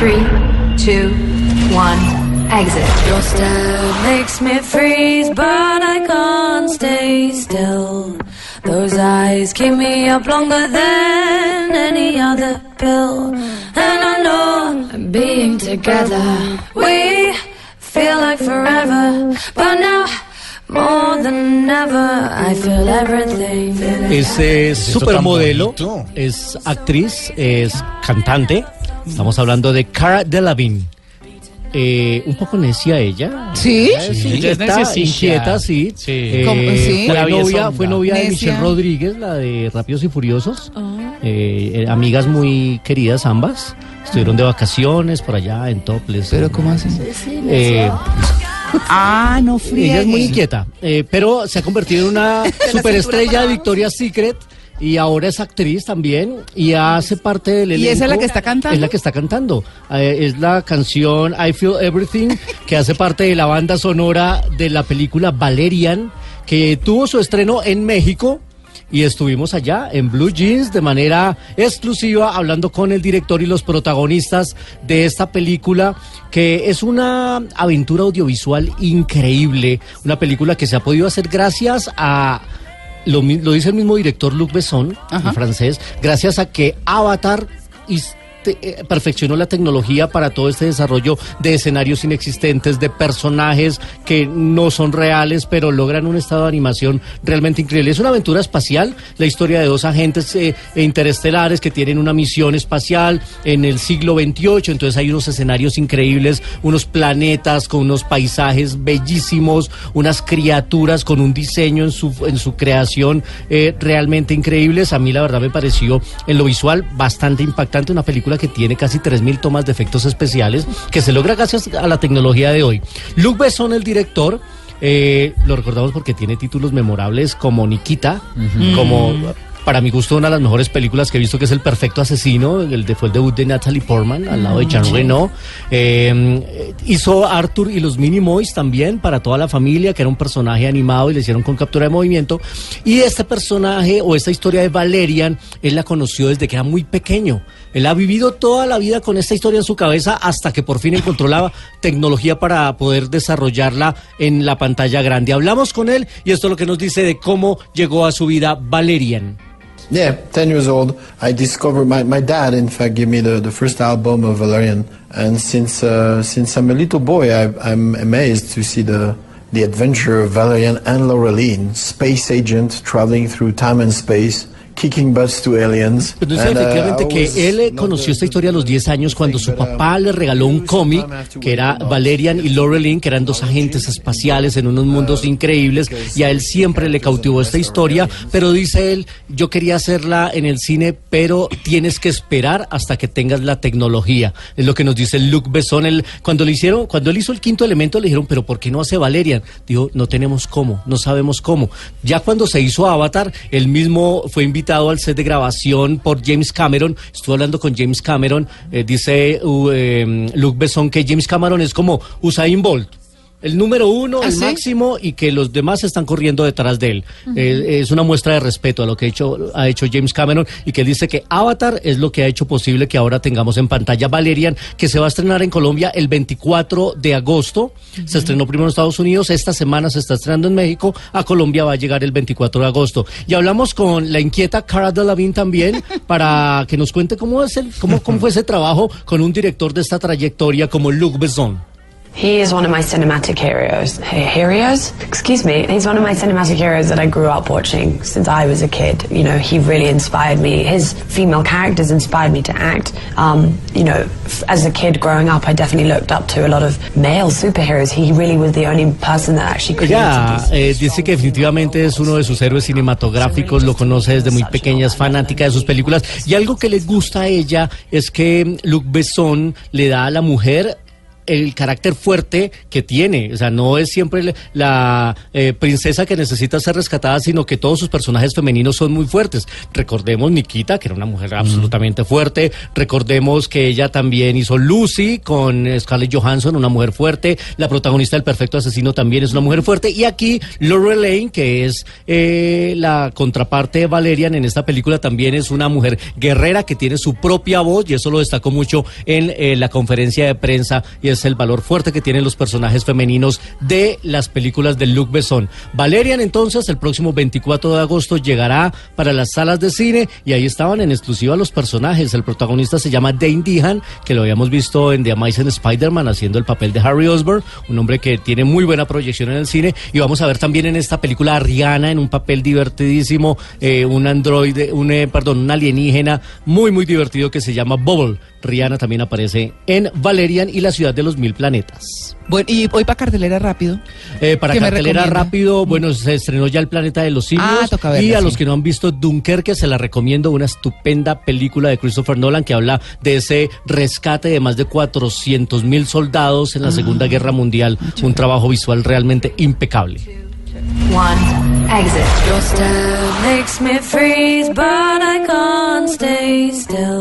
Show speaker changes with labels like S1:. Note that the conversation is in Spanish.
S1: Three, two, one, exit.
S2: Your stare makes me freeze, but I can't stay still. Those eyes keep me up longer than any other pill. And I know being together, we feel like forever. But now, more than ever, I feel everything.
S3: Es supermodelo, es actriz, es cantante. Estamos hablando de Cara Delevingne. Eh, un poco necia ella.
S4: ¿Sí?
S5: Sí, ella es
S3: inquieta,
S5: neciecilla.
S3: inquieta, sí.
S5: Sí.
S3: Eh.
S4: ¿Sí?
S3: Fue, novia,
S5: biesonda.
S3: fue novia de
S4: Necia.
S3: Michelle Rodríguez, la de Rápidos y Furiosos.
S4: Ah.
S3: Eh, eh, amigas muy queridas ambas. Estuvieron de vacaciones por allá en Topless.
S4: ¿Pero cómo así?
S3: Eh,
S4: Ah, no friegue.
S3: ella es muy inquieta, eh, pero se ha convertido en una superestrella de Victoria's Secret y ahora es actriz también y hace parte del
S4: ¿Y esa es la que está cantando?
S3: Es la que está cantando. Eh, es la canción I Feel Everything que hace parte de la banda sonora de la película Valerian que tuvo su estreno en México. Y estuvimos allá en Blue Jeans de manera exclusiva hablando con el director y los protagonistas de esta película que es una aventura audiovisual increíble, una película que se ha podido hacer gracias a lo, lo dice el mismo director Luc Besson, en francés, gracias a que Avatar is- eh, perfeccionó la tecnología para todo este desarrollo de escenarios inexistentes, de personajes que no son reales, pero logran un estado de animación realmente increíble. Es una aventura espacial, la historia de dos agentes eh, interestelares que tienen una misión espacial en el siglo XXVIII, entonces hay unos escenarios increíbles, unos planetas con unos paisajes bellísimos, unas criaturas con un diseño en su, en su creación eh, realmente increíbles. A mí la verdad me pareció en lo visual bastante impactante, una película que tiene casi 3.000 tomas de efectos especiales, que se logra gracias a la tecnología de hoy. Luc Besson, el director, eh, lo recordamos porque tiene títulos memorables como Nikita, como para mi gusto una de las mejores películas que he visto que es El Perfecto Asesino, el de, fue el debut de Natalie Portman al lado de Jean Reno. Eh, hizo Arthur y los Minimoys también para toda la familia, que era un personaje animado y le hicieron con captura de movimiento. Y este personaje o esta historia de Valerian, él la conoció desde que era muy pequeño. Él ha vivido toda la vida con esta historia en su cabeza hasta que por fin encontró la tecnología para poder desarrollarla en la pantalla grande. Hablamos con él y esto es lo que nos dice de cómo llegó a su vida Valerian.
S6: Yeah, 10 years old. I discovered my, my dad, in fact, gave me the, the first album of Valerian. And since, uh, since I'm a little boy, I, I'm amazed to see the, the adventure of Valerian and Laureline, space agent traveling through time and space, kicking butts to aliens.
S3: Pues dice
S6: uh,
S3: efectivamente que él eh, conoció esta historia a los 10 años cuando su papá le regaló un cómic que era Valerian y Laureline, que eran dos agentes espaciales en unos mundos increíbles y a él siempre le cautivó esta historia, pero dice él, yo quería hacerla en el cine, pero tienes que esperar hasta que tengas la tecnología. Es lo que nos dice Luc Besson. Él, cuando le hicieron, cuando él hizo el quinto elemento le dijeron, pero ¿por qué no hace Valerian? Dijo, no tenemos cómo, no sabemos cómo. Ya cuando se hizo Avatar, él mismo fue invitado al set de grabación por James Cameron. Estuve hablando con James Cameron. eh, dice eh, Luc Besson que James Cameron es como Usain Bolt. El número uno,
S4: ¿Ah,
S3: el
S4: sí?
S3: máximo, y que los demás están corriendo detrás de él. Eh, es una muestra de respeto a lo que ha hecho, ha hecho James Cameron y que dice que Avatar es lo que ha hecho posible que ahora tengamos en pantalla Valerian, que se va a estrenar en Colombia el 24 de agosto. Se estrenó primero en Estados Unidos, esta semana se está estrenando en México, a Colombia va a llegar el 24 de agosto. Y hablamos con la inquieta Cara Delevingne también para que nos cuente cómo, es el, cómo, cómo fue ese trabajo con un director de esta trayectoria como Luc Besson.
S7: He is one of my cinematic heroes. Heroes? Excuse me. He's one of my cinematic heroes that I grew up watching since I was a kid. You know, he really inspired me. His female characters inspired me to act. Um, you know, f- as a kid growing up, I definitely looked up to a lot of male superheroes. He really was the only person that actually created these.
S3: eh, dice que definitivamente es uno de sus héroes cinematográficos, lo conoce desde muy pequeña, es fanática de sus películas y algo que le gusta a ella es que Luc Besson le da a la mujer el carácter fuerte que tiene. O sea, no es siempre la eh, princesa que necesita ser rescatada, sino que todos sus personajes femeninos son muy fuertes. Recordemos Nikita, que era una mujer absolutamente fuerte. Recordemos que ella también hizo Lucy con Scarlett Johansson, una mujer fuerte. La protagonista del Perfecto Asesino también es una mujer fuerte. Y aquí Lorelaine, que es eh, la contraparte de Valerian en esta película, también es una mujer guerrera que tiene su propia voz y eso lo destacó mucho en eh, la conferencia de prensa y es el valor fuerte que tienen los personajes femeninos de las películas de Luc Besson. Valerian entonces el próximo 24 de agosto llegará para las salas de cine y ahí estaban en exclusiva los personajes. El protagonista se llama Dane Dehan, que lo habíamos visto en The Amazing Spider-Man haciendo el papel de Harry Osborn, un hombre que tiene muy buena proyección en el cine y vamos a ver también en esta película a Rihanna en un papel divertidísimo, eh, un androide, un, eh, perdón, un alienígena muy muy divertido que se llama Bubble. Rihanna también aparece en Valerian y la ciudad de los mil planetas.
S4: Bueno, y hoy para cartelera rápido.
S3: Eh, para
S4: ¿Qué me
S3: cartelera rápido, bueno, se estrenó ya El Planeta de los Simios.
S4: Ah, toca verla,
S3: y a
S4: sí.
S3: los que no han visto Dunkerque, se la recomiendo, una estupenda película de Christopher Nolan que habla de ese rescate de más de 400 mil soldados en la Segunda Guerra Mundial. Un trabajo visual realmente impecable.
S1: One. Exit.
S2: Your stare makes me freeze, but I can't stay still.